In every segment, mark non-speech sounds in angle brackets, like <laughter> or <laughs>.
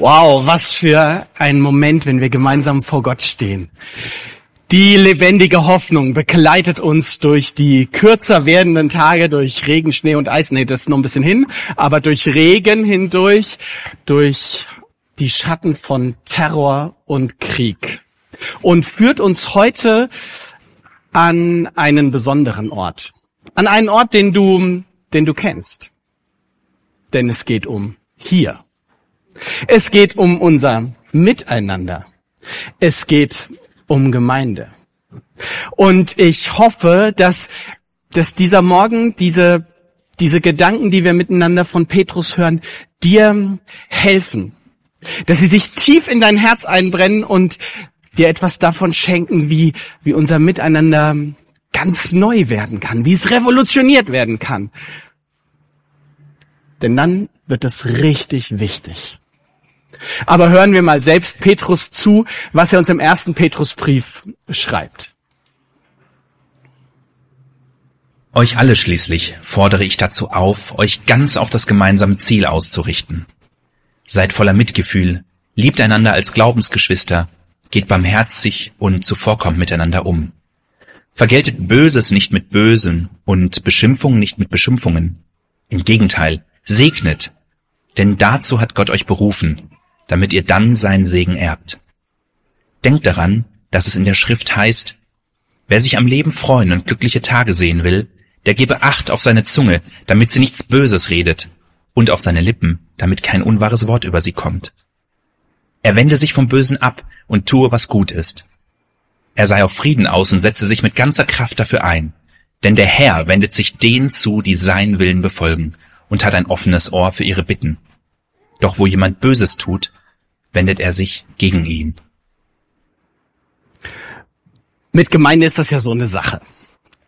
Wow, was für ein Moment, wenn wir gemeinsam vor Gott stehen. Die lebendige Hoffnung begleitet uns durch die kürzer werdenden Tage, durch Regen, Schnee und Eis. Nee, das ist noch ein bisschen hin, aber durch Regen hindurch, durch die Schatten von Terror und Krieg. Und führt uns heute an einen besonderen Ort. An einen Ort, den du, den du kennst. Denn es geht um hier. Es geht um unser Miteinander. Es geht um Gemeinde. Und ich hoffe, dass, dass dieser Morgen diese, diese Gedanken, die wir miteinander von Petrus hören, dir helfen. Dass sie sich tief in dein Herz einbrennen und dir etwas davon schenken, wie, wie unser Miteinander ganz neu werden kann, wie es revolutioniert werden kann. Denn dann wird es richtig wichtig. Aber hören wir mal selbst Petrus zu, was er uns im ersten Petrusbrief schreibt. Euch alle schließlich fordere ich dazu auf, euch ganz auf das gemeinsame Ziel auszurichten. Seid voller Mitgefühl, liebt einander als Glaubensgeschwister, geht barmherzig und zuvorkommt miteinander um. Vergeltet Böses nicht mit Bösen und Beschimpfungen nicht mit Beschimpfungen. Im Gegenteil, segnet, denn dazu hat Gott euch berufen, damit ihr dann seinen Segen erbt. Denkt daran, dass es in der Schrift heißt, wer sich am Leben freuen und glückliche Tage sehen will, der gebe Acht auf seine Zunge, damit sie nichts Böses redet, und auf seine Lippen, damit kein unwahres Wort über sie kommt. Er wende sich vom Bösen ab und tue, was gut ist. Er sei auf Frieden aus und setze sich mit ganzer Kraft dafür ein, denn der Herr wendet sich denen zu, die seinen Willen befolgen, und hat ein offenes Ohr für ihre Bitten. Doch wo jemand Böses tut, wendet er sich gegen ihn. Mit Gemeinde ist das ja so eine Sache.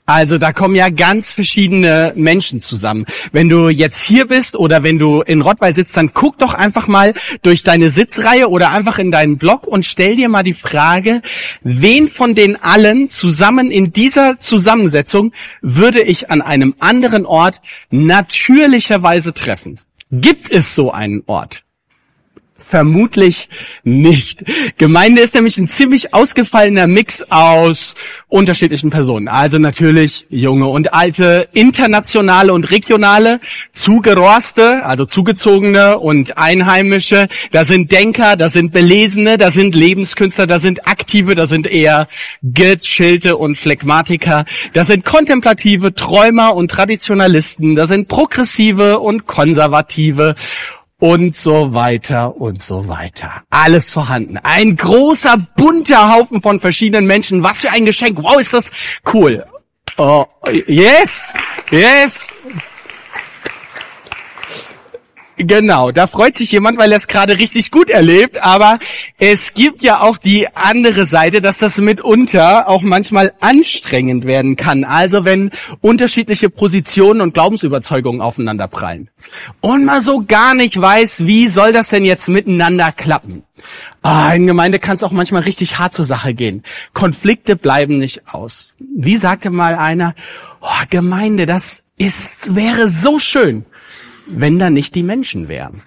Also da kommen ja ganz verschiedene Menschen zusammen. Wenn du jetzt hier bist oder wenn du in Rottweil sitzt, dann guck doch einfach mal durch deine Sitzreihe oder einfach in deinen Blog und stell dir mal die Frage, wen von den allen zusammen in dieser Zusammensetzung würde ich an einem anderen Ort natürlicherweise treffen? Gibt es so einen Ort? Vermutlich nicht. Gemeinde ist nämlich ein ziemlich ausgefallener Mix aus unterschiedlichen Personen. Also natürlich junge und alte, internationale und regionale, zugeroste, also zugezogene und einheimische. Da sind Denker, da sind Belesene, da sind Lebenskünstler, da sind Aktive, da sind eher gechillte und Phlegmatiker. Da sind kontemplative Träumer und Traditionalisten. Da sind progressive und konservative und so weiter und so weiter. Alles vorhanden. Ein großer, bunter Haufen von verschiedenen Menschen. Was für ein Geschenk. Wow, ist das cool. Oh, yes, yes. Genau, da freut sich jemand, weil er es gerade richtig gut erlebt. Aber es gibt ja auch die andere Seite, dass das mitunter auch manchmal anstrengend werden kann. Also wenn unterschiedliche Positionen und Glaubensüberzeugungen aufeinander prallen. Und man so gar nicht weiß, wie soll das denn jetzt miteinander klappen. Ah, in Gemeinde kann es auch manchmal richtig hart zur Sache gehen. Konflikte bleiben nicht aus. Wie sagte mal einer, oh, Gemeinde, das ist, wäre so schön wenn da nicht die Menschen wären.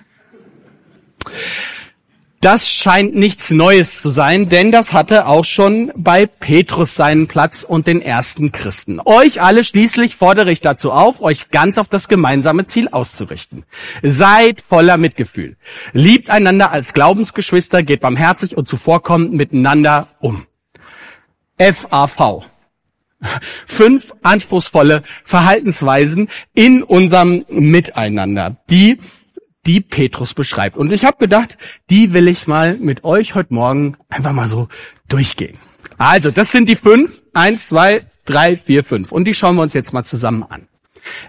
Das scheint nichts Neues zu sein, denn das hatte auch schon bei Petrus seinen Platz und den ersten Christen. Euch alle schließlich fordere ich dazu auf, euch ganz auf das gemeinsame Ziel auszurichten. Seid voller Mitgefühl. Liebt einander als Glaubensgeschwister, geht barmherzig und zuvorkommend miteinander um. FAV. Fünf anspruchsvolle Verhaltensweisen in unserem Miteinander, die die Petrus beschreibt. Und ich habe gedacht, die will ich mal mit euch heute Morgen einfach mal so durchgehen. Also, das sind die fünf. Eins, zwei, drei, vier, fünf. Und die schauen wir uns jetzt mal zusammen an.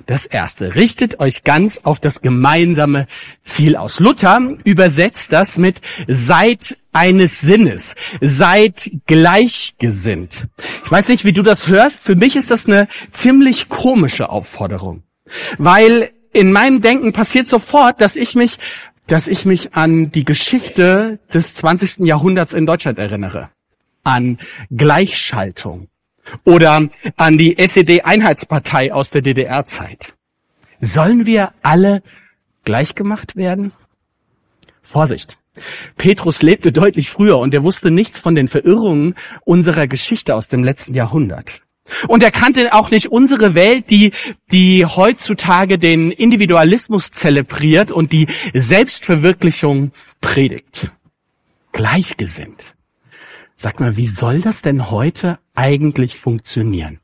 Das erste, richtet euch ganz auf das gemeinsame Ziel aus. Luther übersetzt das mit seid eines Sinnes, seid gleichgesinnt. Ich weiß nicht, wie du das hörst. Für mich ist das eine ziemlich komische Aufforderung, weil in meinem Denken passiert sofort, dass ich mich, dass ich mich an die Geschichte des 20. Jahrhunderts in Deutschland erinnere. An Gleichschaltung oder an die SED-Einheitspartei aus der DDR-Zeit. Sollen wir alle gleich gemacht werden? Vorsicht. Petrus lebte deutlich früher und er wusste nichts von den Verirrungen unserer Geschichte aus dem letzten Jahrhundert. Und er kannte auch nicht unsere Welt, die, die heutzutage den Individualismus zelebriert und die Selbstverwirklichung predigt. Gleichgesinnt. Sag mal, wie soll das denn heute eigentlich funktionieren?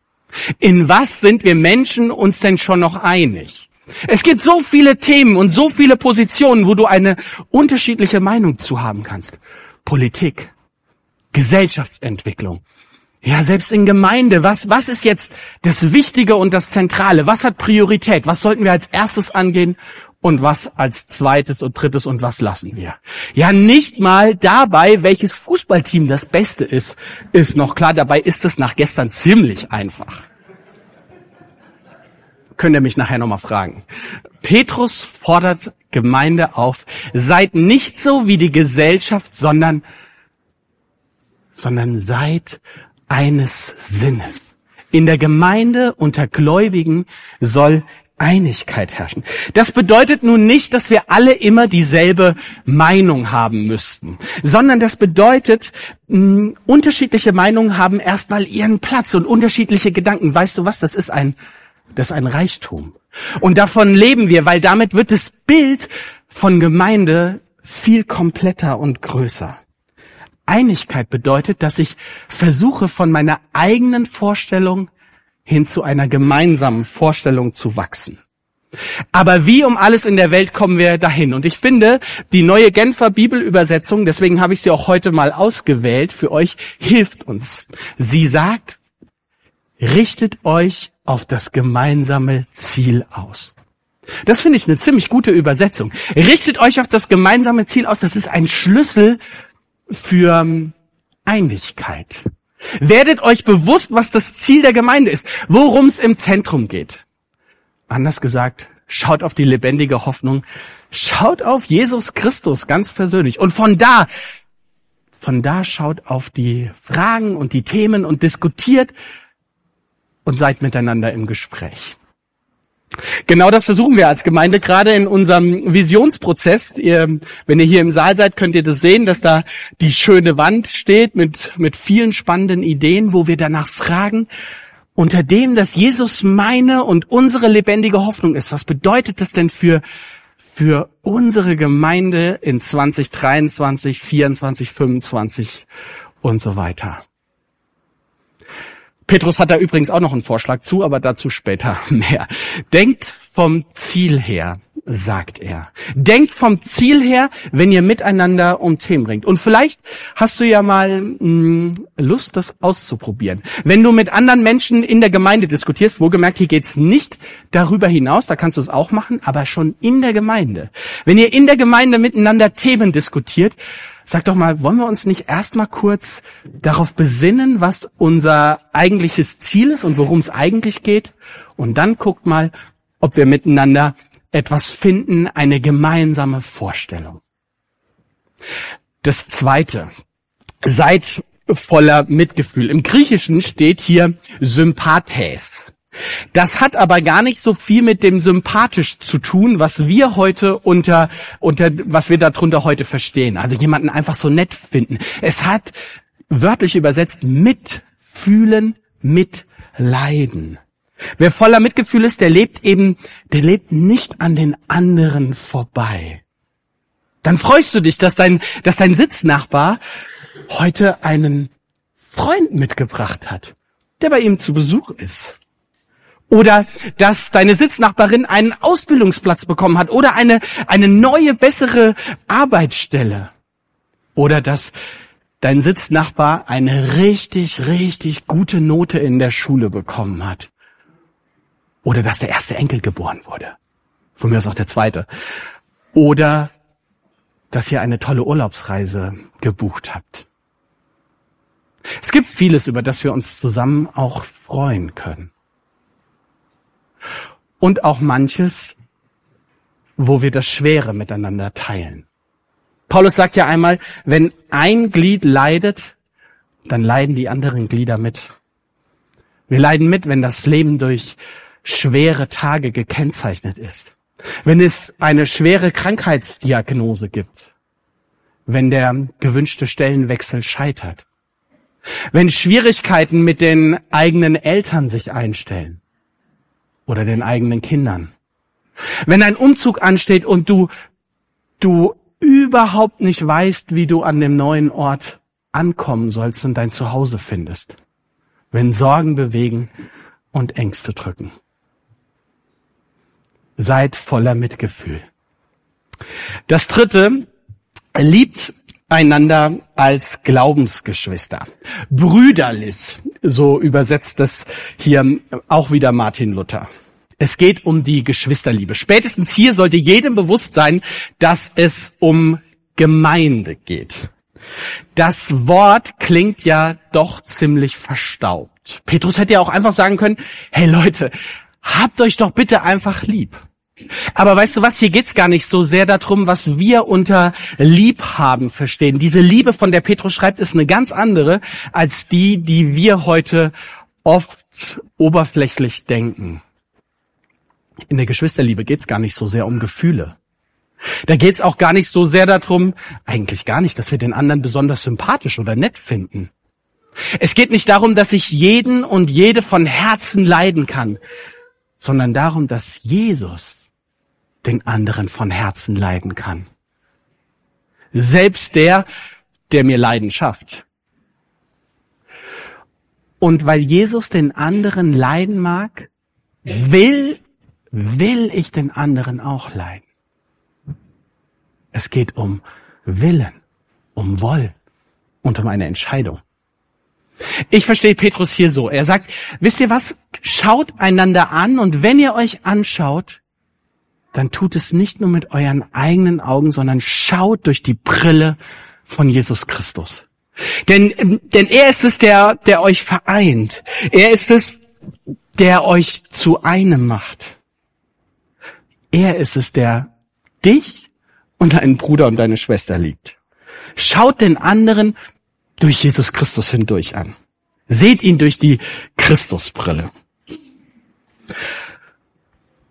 In was sind wir Menschen uns denn schon noch einig? Es gibt so viele Themen und so viele Positionen, wo du eine unterschiedliche Meinung zu haben kannst. Politik, Gesellschaftsentwicklung. Ja, selbst in Gemeinde, was, was ist jetzt das Wichtige und das Zentrale? Was hat Priorität? Was sollten wir als erstes angehen und was als zweites und drittes und was lassen wir? Ja, nicht mal dabei, welches Fußballteam das Beste ist, ist noch klar. Dabei ist es nach gestern ziemlich einfach könnt ihr mich nachher nochmal fragen. Petrus fordert Gemeinde auf, seid nicht so wie die Gesellschaft, sondern, sondern seid eines Sinnes. In der Gemeinde unter Gläubigen soll Einigkeit herrschen. Das bedeutet nun nicht, dass wir alle immer dieselbe Meinung haben müssten, sondern das bedeutet, mh, unterschiedliche Meinungen haben erstmal ihren Platz und unterschiedliche Gedanken. Weißt du was? Das ist ein das ist ein Reichtum. Und davon leben wir, weil damit wird das Bild von Gemeinde viel kompletter und größer. Einigkeit bedeutet, dass ich versuche, von meiner eigenen Vorstellung hin zu einer gemeinsamen Vorstellung zu wachsen. Aber wie um alles in der Welt kommen wir dahin? Und ich finde, die neue Genfer Bibelübersetzung, deswegen habe ich sie auch heute mal ausgewählt, für euch hilft uns. Sie sagt, richtet euch auf das gemeinsame Ziel aus. Das finde ich eine ziemlich gute Übersetzung. Richtet euch auf das gemeinsame Ziel aus. Das ist ein Schlüssel für ähm, Einigkeit. Werdet euch bewusst, was das Ziel der Gemeinde ist, worum es im Zentrum geht. Anders gesagt, schaut auf die lebendige Hoffnung, schaut auf Jesus Christus ganz persönlich. Und von da, von da schaut auf die Fragen und die Themen und diskutiert und seid miteinander im Gespräch. Genau das versuchen wir als Gemeinde gerade in unserem Visionsprozess. Ihr, wenn ihr hier im Saal seid, könnt ihr das sehen, dass da die schöne Wand steht mit, mit vielen spannenden Ideen, wo wir danach fragen, unter dem, dass Jesus meine und unsere lebendige Hoffnung ist. Was bedeutet das denn für, für unsere Gemeinde in 2023, 24, 25 und so weiter? Petrus hat da übrigens auch noch einen Vorschlag zu, aber dazu später <laughs> mehr. Denkt vom Ziel her, sagt er. Denkt vom Ziel her, wenn ihr miteinander um Themen ringt. Und vielleicht hast du ja mal mh, hm, Lust, das auszuprobieren. Wenn du mit anderen Menschen in der Gemeinde diskutierst, wo gemerkt, hier geht's nicht darüber hinaus, da kannst du es auch machen, aber schon in der Gemeinde. Wenn ihr in der Gemeinde miteinander Themen diskutiert, Sag doch mal, wollen wir uns nicht erstmal kurz darauf besinnen, was unser eigentliches Ziel ist und worum es eigentlich geht? Und dann guckt mal, ob wir miteinander etwas finden, eine gemeinsame Vorstellung. Das zweite. Seid voller Mitgefühl. Im Griechischen steht hier Sympathes. Das hat aber gar nicht so viel mit dem sympathisch zu tun, was wir heute unter, unter, was wir darunter heute verstehen. Also jemanden einfach so nett finden. Es hat wörtlich übersetzt mitfühlen, mitleiden. Wer voller Mitgefühl ist, der lebt eben, der lebt nicht an den anderen vorbei. Dann freust du dich, dass dein, dass dein Sitznachbar heute einen Freund mitgebracht hat, der bei ihm zu Besuch ist. Oder dass deine Sitznachbarin einen Ausbildungsplatz bekommen hat oder eine, eine neue, bessere Arbeitsstelle. Oder dass dein Sitznachbar eine richtig, richtig gute Note in der Schule bekommen hat. Oder dass der erste Enkel geboren wurde. Von mir aus auch der zweite. Oder dass ihr eine tolle Urlaubsreise gebucht habt. Es gibt vieles, über das wir uns zusammen auch freuen können und auch manches, wo wir das Schwere miteinander teilen. Paulus sagt ja einmal, wenn ein Glied leidet, dann leiden die anderen Glieder mit. Wir leiden mit, wenn das Leben durch schwere Tage gekennzeichnet ist. Wenn es eine schwere Krankheitsdiagnose gibt. wenn der gewünschte Stellenwechsel scheitert. Wenn Schwierigkeiten mit den eigenen Eltern sich einstellen oder den eigenen Kindern. Wenn ein Umzug ansteht und du, du überhaupt nicht weißt, wie du an dem neuen Ort ankommen sollst und dein Zuhause findest. Wenn Sorgen bewegen und Ängste drücken. Seid voller Mitgefühl. Das dritte, liebt einander als Glaubensgeschwister. Brüderlich, so übersetzt es hier auch wieder Martin Luther. Es geht um die Geschwisterliebe. Spätestens hier sollte jedem bewusst sein, dass es um Gemeinde geht. Das Wort klingt ja doch ziemlich verstaubt. Petrus hätte ja auch einfach sagen können, hey Leute, habt euch doch bitte einfach lieb. Aber weißt du was, hier geht's gar nicht so sehr darum, was wir unter Liebhaben verstehen. Diese Liebe, von der Petrus schreibt, ist eine ganz andere als die, die wir heute oft oberflächlich denken. In der Geschwisterliebe geht's gar nicht so sehr um Gefühle. Da geht's auch gar nicht so sehr darum, eigentlich gar nicht, dass wir den anderen besonders sympathisch oder nett finden. Es geht nicht darum, dass ich jeden und jede von Herzen leiden kann, sondern darum, dass Jesus den anderen von Herzen leiden kann. Selbst der, der mir Leiden schafft. Und weil Jesus den anderen leiden mag, will, will ich den anderen auch leiden. Es geht um Willen, um Wollen und um eine Entscheidung. Ich verstehe Petrus hier so. Er sagt, wisst ihr was? Schaut einander an und wenn ihr euch anschaut, dann tut es nicht nur mit euren eigenen Augen, sondern schaut durch die Brille von Jesus Christus. Denn, denn er ist es, der, der euch vereint. Er ist es, der euch zu einem macht. Er ist es, der dich und deinen Bruder und deine Schwester liebt. Schaut den anderen durch Jesus Christus hindurch an. Seht ihn durch die Christusbrille.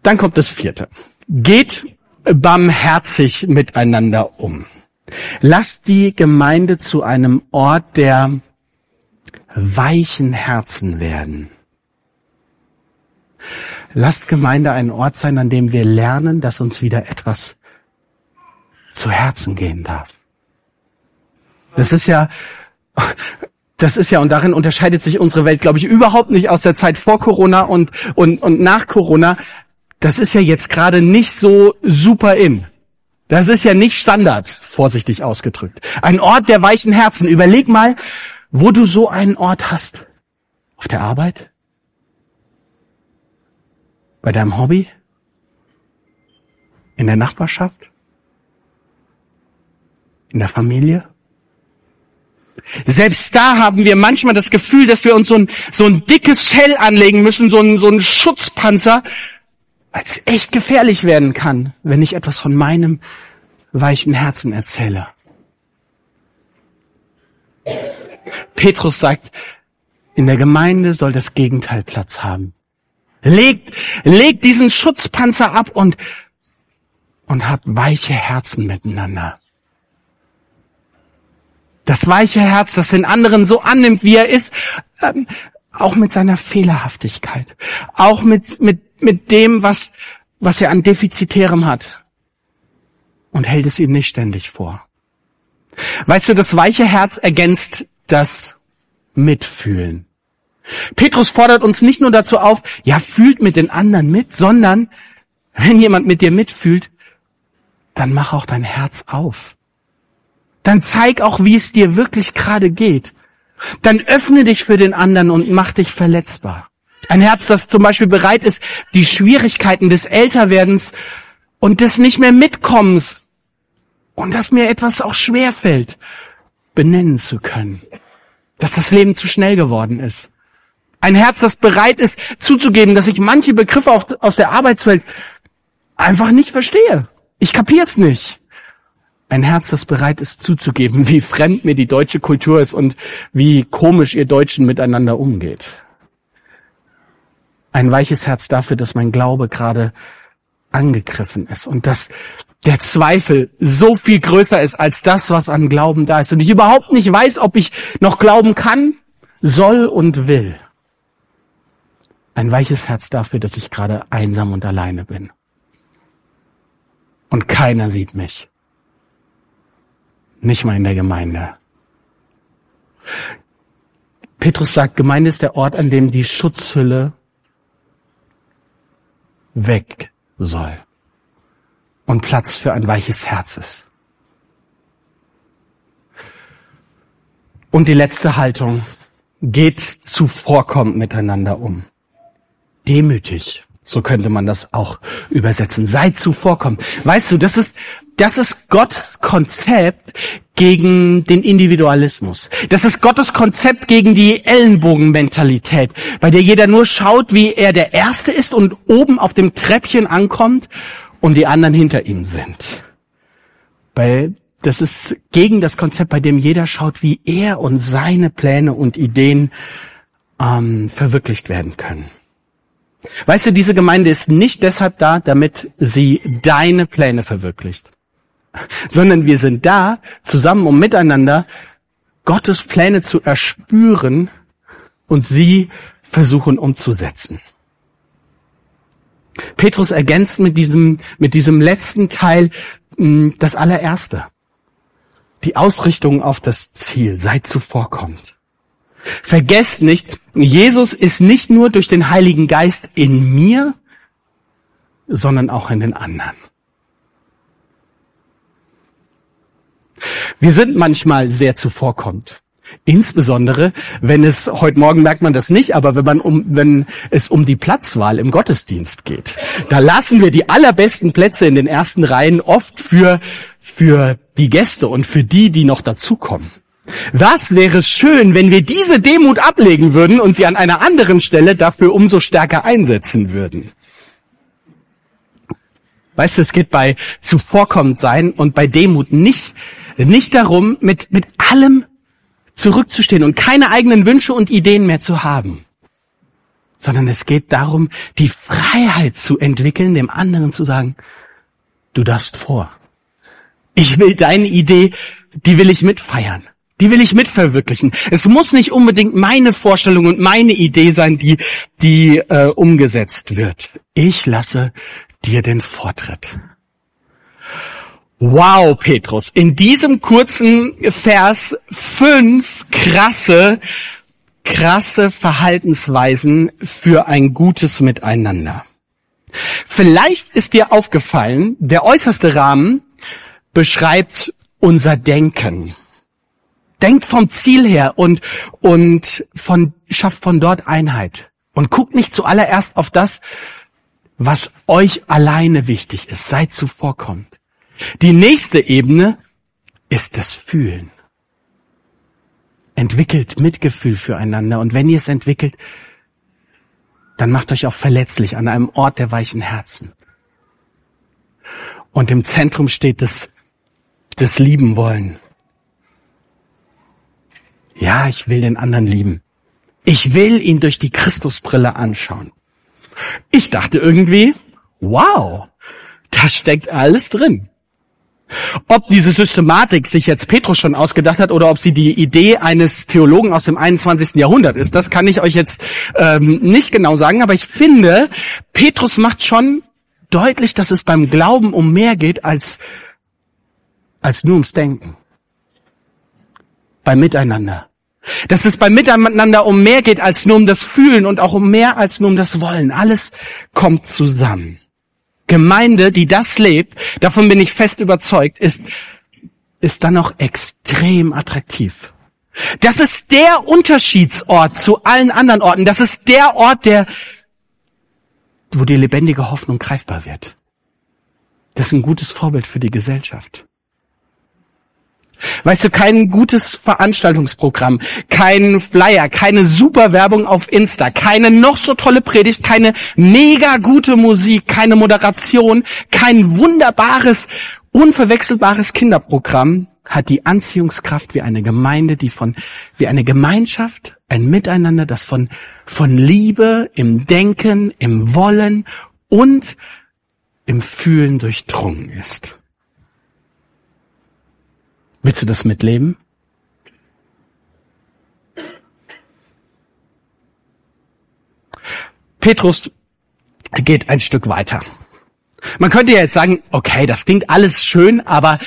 Dann kommt das vierte. Geht barmherzig miteinander um. Lasst die Gemeinde zu einem Ort der weichen Herzen werden. Lasst Gemeinde ein Ort sein, an dem wir lernen, dass uns wieder etwas zu Herzen gehen darf. Das ist ja, das ist ja, und darin unterscheidet sich unsere Welt, glaube ich, überhaupt nicht aus der Zeit vor Corona und, und, und nach Corona das ist ja jetzt gerade nicht so super in. Das ist ja nicht Standard, vorsichtig ausgedrückt. Ein Ort der weichen Herzen. Überleg mal, wo du so einen Ort hast. Auf der Arbeit? Bei deinem Hobby? In der Nachbarschaft? In der Familie? Selbst da haben wir manchmal das Gefühl, dass wir uns so ein, so ein dickes Fell anlegen müssen, so ein, so ein Schutzpanzer, weil es echt gefährlich werden kann, wenn ich etwas von meinem weichen Herzen erzähle. Petrus sagt, in der Gemeinde soll das Gegenteil Platz haben. Legt, legt diesen Schutzpanzer ab und, und habt weiche Herzen miteinander. Das weiche Herz, das den anderen so annimmt, wie er ist, ähm, auch mit seiner Fehlerhaftigkeit, auch mit, mit mit dem, was, was er an Defizitärem hat und hält es ihm nicht ständig vor. Weißt du, das weiche Herz ergänzt das Mitfühlen. Petrus fordert uns nicht nur dazu auf, ja, fühlt mit den anderen mit, sondern wenn jemand mit dir mitfühlt, dann mach auch dein Herz auf. Dann zeig auch, wie es dir wirklich gerade geht. Dann öffne dich für den anderen und mach dich verletzbar. Ein Herz, das zum Beispiel bereit ist, die Schwierigkeiten des Älterwerdens und des nicht mehr Mitkommens und dass mir etwas auch schwer fällt, benennen zu können. Dass das Leben zu schnell geworden ist. Ein Herz, das bereit ist, zuzugeben, dass ich manche Begriffe aus der Arbeitswelt einfach nicht verstehe. Ich kapier's nicht. Ein Herz, das bereit ist zuzugeben, wie fremd mir die deutsche Kultur ist und wie komisch ihr Deutschen miteinander umgeht. Ein weiches Herz dafür, dass mein Glaube gerade angegriffen ist und dass der Zweifel so viel größer ist als das, was an Glauben da ist und ich überhaupt nicht weiß, ob ich noch glauben kann, soll und will. Ein weiches Herz dafür, dass ich gerade einsam und alleine bin. Und keiner sieht mich. Nicht mal in der Gemeinde. Petrus sagt, Gemeinde ist der Ort, an dem die Schutzhülle weg soll und Platz für ein weiches Herz ist. Und die letzte Haltung geht zuvorkommend miteinander um. Demütig. So könnte man das auch übersetzen. Seid zuvorkommend. Weißt du, das ist, das ist Gottes Konzept gegen den Individualismus. Das ist Gottes Konzept gegen die Ellenbogenmentalität, bei der jeder nur schaut, wie er der Erste ist und oben auf dem Treppchen ankommt und die anderen hinter ihm sind. Bei, das ist gegen das Konzept, bei dem jeder schaut, wie er und seine Pläne und Ideen ähm, verwirklicht werden können. Weißt du, diese Gemeinde ist nicht deshalb da, damit sie deine Pläne verwirklicht, sondern wir sind da zusammen, um miteinander Gottes Pläne zu erspüren und sie versuchen umzusetzen. Petrus ergänzt mit diesem, mit diesem letzten Teil hm, das allererste. Die Ausrichtung auf das Ziel, seid zuvorkommt. Vergesst nicht, Jesus ist nicht nur durch den Heiligen Geist in mir, sondern auch in den anderen. Wir sind manchmal sehr zuvorkommt. Insbesondere, wenn es, heute Morgen merkt man das nicht, aber wenn man um, wenn es um die Platzwahl im Gottesdienst geht, da lassen wir die allerbesten Plätze in den ersten Reihen oft für, für die Gäste und für die, die noch dazukommen. Was wäre schön, wenn wir diese Demut ablegen würden und sie an einer anderen Stelle dafür umso stärker einsetzen würden. Weißt du, es geht bei zuvorkommend sein und bei Demut nicht, nicht darum, mit, mit allem zurückzustehen und keine eigenen Wünsche und Ideen mehr zu haben, sondern es geht darum, die Freiheit zu entwickeln, dem anderen zu sagen, du darfst vor. Ich will deine Idee, die will ich mitfeiern. Die will ich mitverwirklichen. Es muss nicht unbedingt meine Vorstellung und meine Idee sein, die, die äh, umgesetzt wird. Ich lasse dir den Vortritt. Wow, Petrus, in diesem kurzen Vers fünf krasse, krasse Verhaltensweisen für ein gutes Miteinander. Vielleicht ist dir aufgefallen, der äußerste Rahmen beschreibt unser Denken. Denkt vom Ziel her und, und von, schafft von dort Einheit. Und guckt nicht zuallererst auf das, was euch alleine wichtig ist. Seid zuvorkommt. Die nächste Ebene ist das Fühlen. Entwickelt Mitgefühl füreinander und wenn ihr es entwickelt, dann macht euch auch verletzlich an einem Ort der weichen Herzen. Und im Zentrum steht das, das Lieben wollen. Ja, ich will den anderen lieben. Ich will ihn durch die Christusbrille anschauen. Ich dachte irgendwie, wow, da steckt alles drin. Ob diese Systematik sich jetzt Petrus schon ausgedacht hat oder ob sie die Idee eines Theologen aus dem 21. Jahrhundert ist, das kann ich euch jetzt ähm, nicht genau sagen, aber ich finde, Petrus macht schon deutlich, dass es beim Glauben um mehr geht als, als nur ums Denken. Beim Miteinander. Dass es beim Miteinander um mehr geht als nur um das Fühlen und auch um mehr als nur um das Wollen. Alles kommt zusammen. Gemeinde, die das lebt, davon bin ich fest überzeugt, ist, ist dann auch extrem attraktiv. Das ist der Unterschiedsort zu allen anderen Orten. Das ist der Ort, der, wo die lebendige Hoffnung greifbar wird. Das ist ein gutes Vorbild für die Gesellschaft. Weißt du, kein gutes Veranstaltungsprogramm, kein Flyer, keine super Werbung auf Insta, keine noch so tolle Predigt, keine mega gute Musik, keine Moderation, kein wunderbares, unverwechselbares Kinderprogramm hat die Anziehungskraft wie eine Gemeinde, die von, wie eine Gemeinschaft, ein Miteinander, das von, von Liebe im Denken, im Wollen und im Fühlen durchdrungen ist. Willst du das mitleben? Petrus geht ein Stück weiter. Man könnte ja jetzt sagen, okay, das klingt alles schön, aber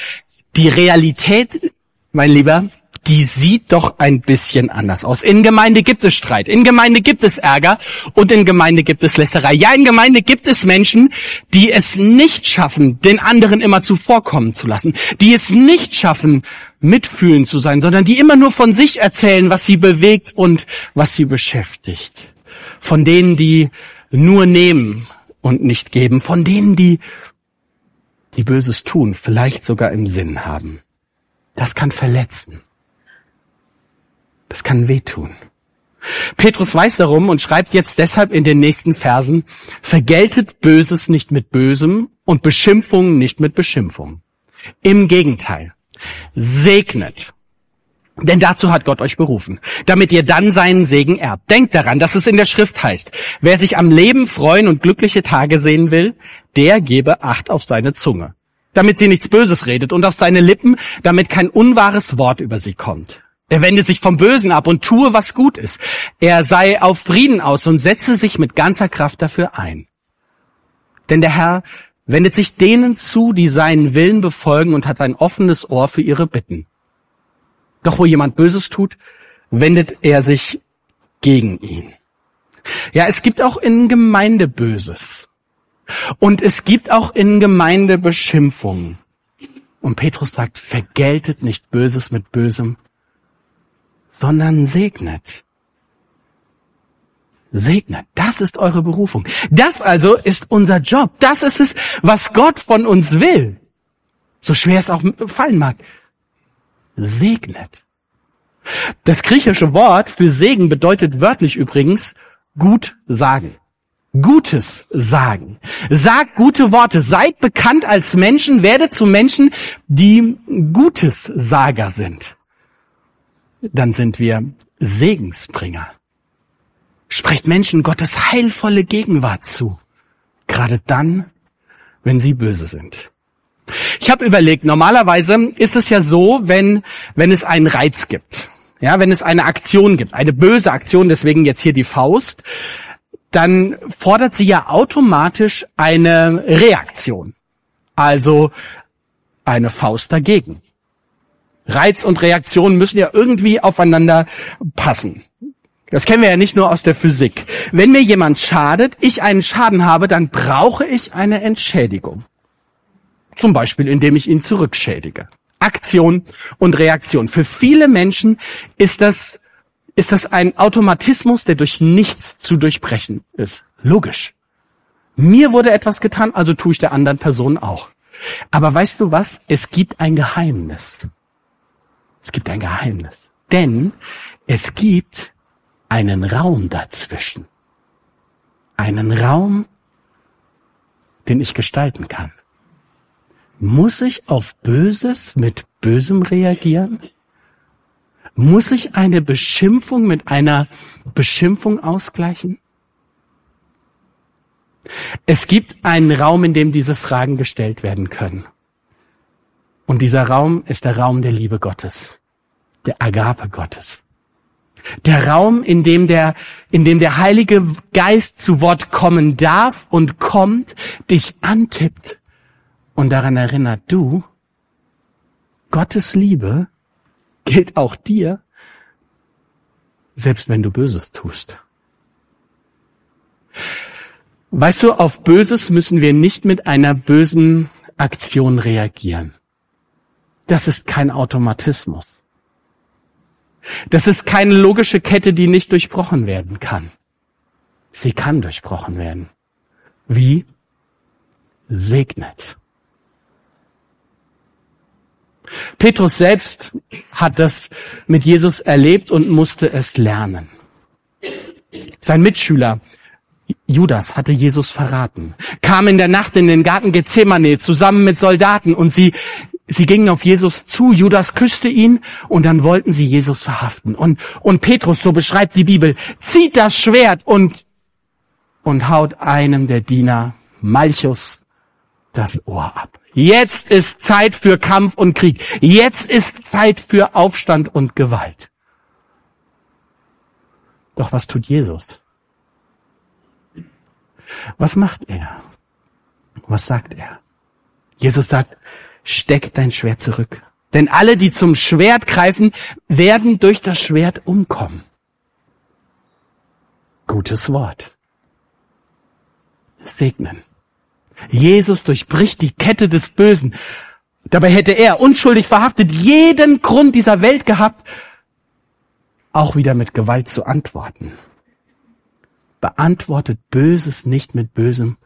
die Realität, mein Lieber, die sieht doch ein bisschen anders aus. In Gemeinde gibt es Streit, in Gemeinde gibt es Ärger und in Gemeinde gibt es Lässerei. Ja, in Gemeinde gibt es Menschen, die es nicht schaffen, den anderen immer zuvorkommen zu lassen, die es nicht schaffen, mitfühlend zu sein, sondern die immer nur von sich erzählen, was sie bewegt und was sie beschäftigt. Von denen, die nur nehmen und nicht geben, von denen, die die Böses tun, vielleicht sogar im Sinn haben. Das kann verletzen. Das kann wehtun. Petrus weiß darum und schreibt jetzt deshalb in den nächsten Versen, vergeltet Böses nicht mit Bösem und Beschimpfung nicht mit Beschimpfung. Im Gegenteil, segnet. Denn dazu hat Gott euch berufen, damit ihr dann seinen Segen erbt. Denkt daran, dass es in der Schrift heißt, wer sich am Leben freuen und glückliche Tage sehen will, der gebe Acht auf seine Zunge, damit sie nichts Böses redet und auf seine Lippen, damit kein unwahres Wort über sie kommt. Er wende sich vom Bösen ab und tue, was gut ist. Er sei auf Frieden aus und setze sich mit ganzer Kraft dafür ein. Denn der Herr wendet sich denen zu, die seinen Willen befolgen und hat ein offenes Ohr für ihre Bitten. Doch wo jemand Böses tut, wendet er sich gegen ihn. Ja, es gibt auch in Gemeinde Böses. Und es gibt auch in Gemeinde Beschimpfungen. Und Petrus sagt, vergeltet nicht Böses mit Bösem, sondern segnet. Segnet. Das ist eure Berufung. Das also ist unser Job. Das ist es, was Gott von uns will. So schwer es auch fallen mag. Segnet. Das griechische Wort für Segen bedeutet wörtlich übrigens gut sagen. Gutes sagen. Sagt gute Worte. Seid bekannt als Menschen. Werdet zu Menschen, die Gutes Sager sind dann sind wir Segensbringer. Sprecht Menschen Gottes heilvolle Gegenwart zu. Gerade dann, wenn sie böse sind. Ich habe überlegt, normalerweise ist es ja so, wenn, wenn es einen Reiz gibt, ja, wenn es eine Aktion gibt, eine böse Aktion, deswegen jetzt hier die Faust, dann fordert sie ja automatisch eine Reaktion. Also eine Faust dagegen. Reiz und Reaktion müssen ja irgendwie aufeinander passen. Das kennen wir ja nicht nur aus der Physik. Wenn mir jemand schadet, ich einen Schaden habe, dann brauche ich eine Entschädigung. Zum Beispiel, indem ich ihn zurückschädige. Aktion und Reaktion. Für viele Menschen ist das, ist das ein Automatismus, der durch nichts zu durchbrechen ist. Logisch. Mir wurde etwas getan, also tue ich der anderen Person auch. Aber weißt du was? Es gibt ein Geheimnis. Es gibt ein Geheimnis. Denn es gibt einen Raum dazwischen. Einen Raum, den ich gestalten kann. Muss ich auf Böses mit Bösem reagieren? Muss ich eine Beschimpfung mit einer Beschimpfung ausgleichen? Es gibt einen Raum, in dem diese Fragen gestellt werden können. Und dieser Raum ist der Raum der Liebe Gottes, der Agape Gottes. Der Raum, in dem der, in dem der Heilige Geist zu Wort kommen darf und kommt, dich antippt und daran erinnert, du, Gottes Liebe gilt auch dir, selbst wenn du Böses tust. Weißt du, auf Böses müssen wir nicht mit einer bösen Aktion reagieren. Das ist kein Automatismus. Das ist keine logische Kette, die nicht durchbrochen werden kann. Sie kann durchbrochen werden. Wie? Segnet. Petrus selbst hat das mit Jesus erlebt und musste es lernen. Sein Mitschüler Judas hatte Jesus verraten, kam in der Nacht in den Garten Gethsemane zusammen mit Soldaten und sie Sie gingen auf Jesus zu, Judas küsste ihn und dann wollten sie Jesus verhaften. Und, und Petrus, so beschreibt die Bibel, zieht das Schwert und, und haut einem der Diener, Malchus, das Ohr ab. Jetzt ist Zeit für Kampf und Krieg. Jetzt ist Zeit für Aufstand und Gewalt. Doch was tut Jesus? Was macht er? Was sagt er? Jesus sagt, steck dein Schwert zurück. Denn alle, die zum Schwert greifen, werden durch das Schwert umkommen. Gutes Wort. Segnen. Jesus durchbricht die Kette des Bösen. Dabei hätte er, unschuldig verhaftet, jeden Grund dieser Welt gehabt, auch wieder mit Gewalt zu antworten. Beantwortet Böses nicht mit Bösem,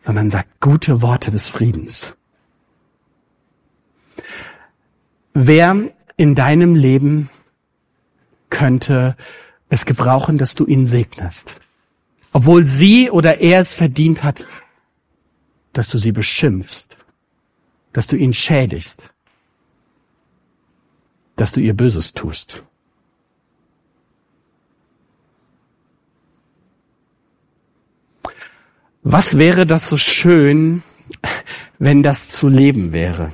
sondern sagt gute Worte des Friedens. Wer in deinem Leben könnte es gebrauchen, dass du ihn segnest? Obwohl sie oder er es verdient hat, dass du sie beschimpfst, dass du ihn schädigst, dass du ihr Böses tust. Was wäre das so schön, wenn das zu leben wäre?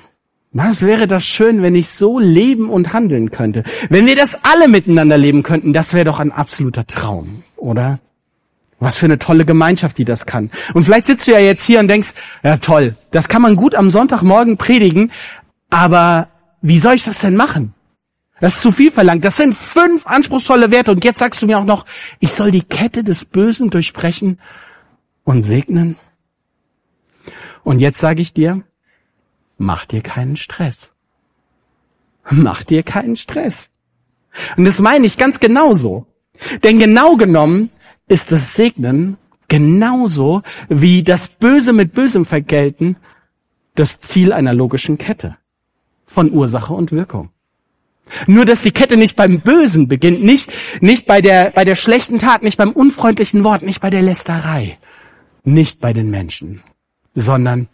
Was wäre das schön, wenn ich so leben und handeln könnte? Wenn wir das alle miteinander leben könnten, das wäre doch ein absoluter Traum, oder? Was für eine tolle Gemeinschaft, die das kann. Und vielleicht sitzt du ja jetzt hier und denkst, ja toll, das kann man gut am Sonntagmorgen predigen, aber wie soll ich das denn machen? Das ist zu viel verlangt. Das sind fünf anspruchsvolle Werte und jetzt sagst du mir auch noch, ich soll die Kette des Bösen durchbrechen und segnen. Und jetzt sage ich dir, mach dir keinen Stress. Mach dir keinen Stress. Und das meine ich ganz genauso. Denn genau genommen ist das Segnen genauso wie das Böse mit Bösem vergelten das Ziel einer logischen Kette von Ursache und Wirkung. Nur, dass die Kette nicht beim Bösen beginnt, nicht, nicht bei der, bei der schlechten Tat, nicht beim unfreundlichen Wort, nicht bei der Lästerei, nicht bei den Menschen, sondern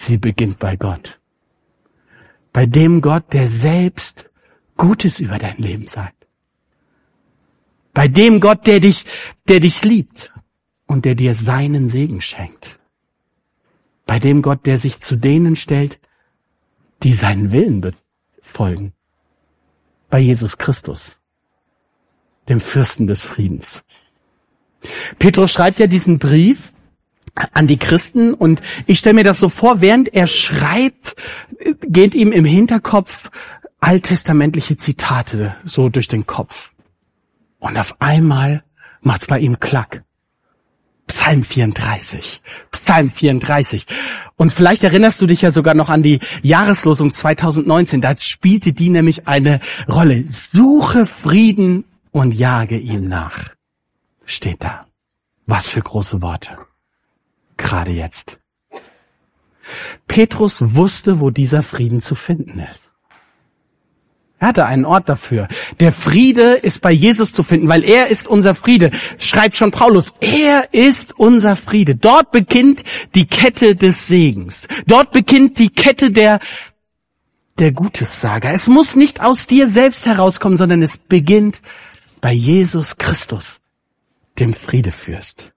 sie beginnt bei Gott. Bei dem Gott, der selbst Gutes über dein Leben sagt. Bei dem Gott, der dich, der dich liebt und der dir seinen Segen schenkt. Bei dem Gott, der sich zu denen stellt, die seinen Willen befolgen. Bei Jesus Christus, dem Fürsten des Friedens. Petrus schreibt ja diesen Brief an die Christen und ich stelle mir das so vor, während er schreibt, geht ihm im Hinterkopf alttestamentliche Zitate so durch den Kopf. Und auf einmal macht's bei ihm Klack. Psalm 34. Psalm 34. Und vielleicht erinnerst du dich ja sogar noch an die Jahreslosung 2019. Da spielte die nämlich eine Rolle. Suche Frieden und jage ihm nach. Steht da. Was für große Worte. Gerade jetzt. Petrus wusste, wo dieser Frieden zu finden ist. Er hatte einen Ort dafür. Der Friede ist bei Jesus zu finden, weil er ist unser Friede. Schreibt schon Paulus, er ist unser Friede. Dort beginnt die Kette des Segens. Dort beginnt die Kette der, der Gutessager. Es muss nicht aus dir selbst herauskommen, sondern es beginnt bei Jesus Christus, dem Friedefürst.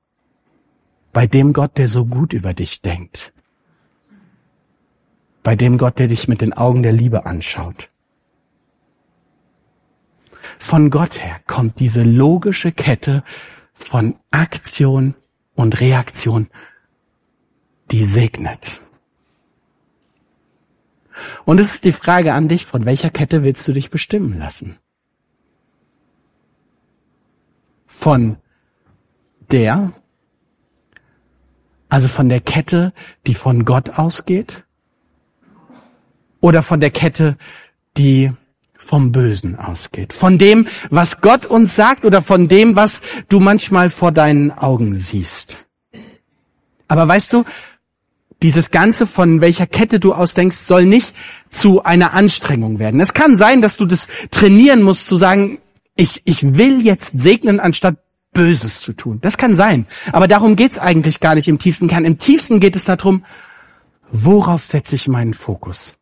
Bei dem Gott, der so gut über dich denkt. Bei dem Gott, der dich mit den Augen der Liebe anschaut von Gott her kommt diese logische Kette von Aktion und Reaktion, die segnet. Und es ist die Frage an dich, von welcher Kette willst du dich bestimmen lassen? Von der, also von der Kette, die von Gott ausgeht? Oder von der Kette, die vom Bösen ausgeht. Von dem, was Gott uns sagt oder von dem, was du manchmal vor deinen Augen siehst. Aber weißt du, dieses Ganze, von welcher Kette du ausdenkst, soll nicht zu einer Anstrengung werden. Es kann sein, dass du das trainieren musst, zu sagen, ich, ich will jetzt segnen, anstatt Böses zu tun. Das kann sein. Aber darum geht's eigentlich gar nicht im tiefsten Kern. Im tiefsten geht es darum, worauf setze ich meinen Fokus?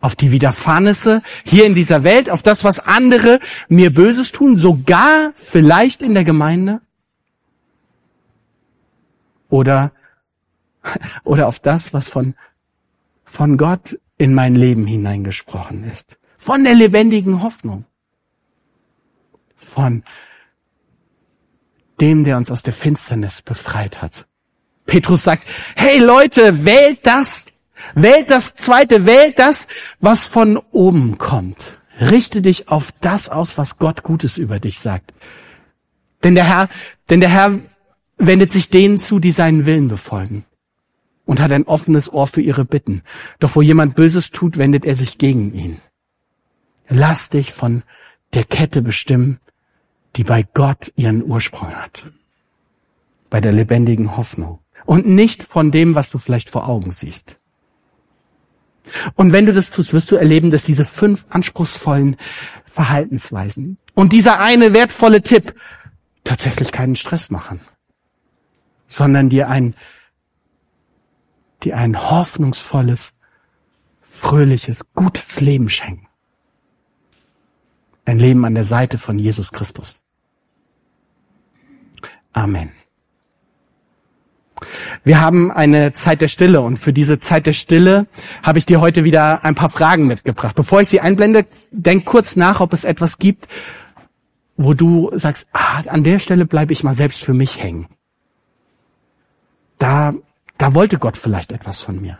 auf die Widerfahrnisse hier in dieser Welt, auf das, was andere mir Böses tun, sogar vielleicht in der Gemeinde? Oder <laughs> oder auf das, was von, von Gott in mein Leben hineingesprochen ist. Von der lebendigen Hoffnung. Von dem, der uns aus der Finsternis befreit hat. Petrus sagt, hey Leute, wählt das, wählt das zweite, wählt das, was von oben kommt. Richte dich auf das aus, was Gott Gutes über dich sagt. Denn der Herr, denn der Herr wendet sich denen zu, die seinen Willen befolgen und hat ein offenes Ohr für ihre Bitten. Doch wo jemand Böses tut, wendet er sich gegen ihn. Lass dich von der Kette bestimmen, die bei Gott ihren Ursprung hat. Bei der lebendigen Hoffnung. Und nicht von dem, was du vielleicht vor Augen siehst. Und wenn du das tust, wirst du erleben, dass diese fünf anspruchsvollen Verhaltensweisen und dieser eine wertvolle Tipp tatsächlich keinen Stress machen, sondern dir ein, dir ein hoffnungsvolles, fröhliches, gutes Leben schenken. Ein Leben an der Seite von Jesus Christus. Amen. Wir haben eine Zeit der Stille und für diese Zeit der Stille habe ich dir heute wieder ein paar Fragen mitgebracht. Bevor ich sie einblende, denk kurz nach, ob es etwas gibt, wo du sagst, ah, an der Stelle bleibe ich mal selbst für mich hängen. Da, da wollte Gott vielleicht etwas von mir.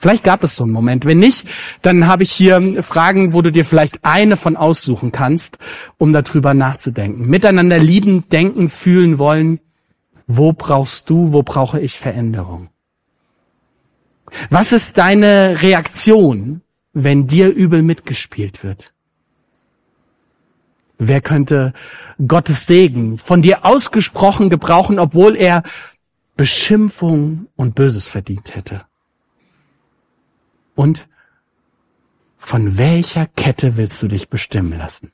Vielleicht gab es so einen Moment. Wenn nicht, dann habe ich hier Fragen, wo du dir vielleicht eine von aussuchen kannst, um darüber nachzudenken. Miteinander lieben, denken, fühlen wollen. Wo brauchst du, wo brauche ich Veränderung? Was ist deine Reaktion, wenn dir übel mitgespielt wird? Wer könnte Gottes Segen von dir ausgesprochen gebrauchen, obwohl er Beschimpfung und Böses verdient hätte? Und von welcher Kette willst du dich bestimmen lassen?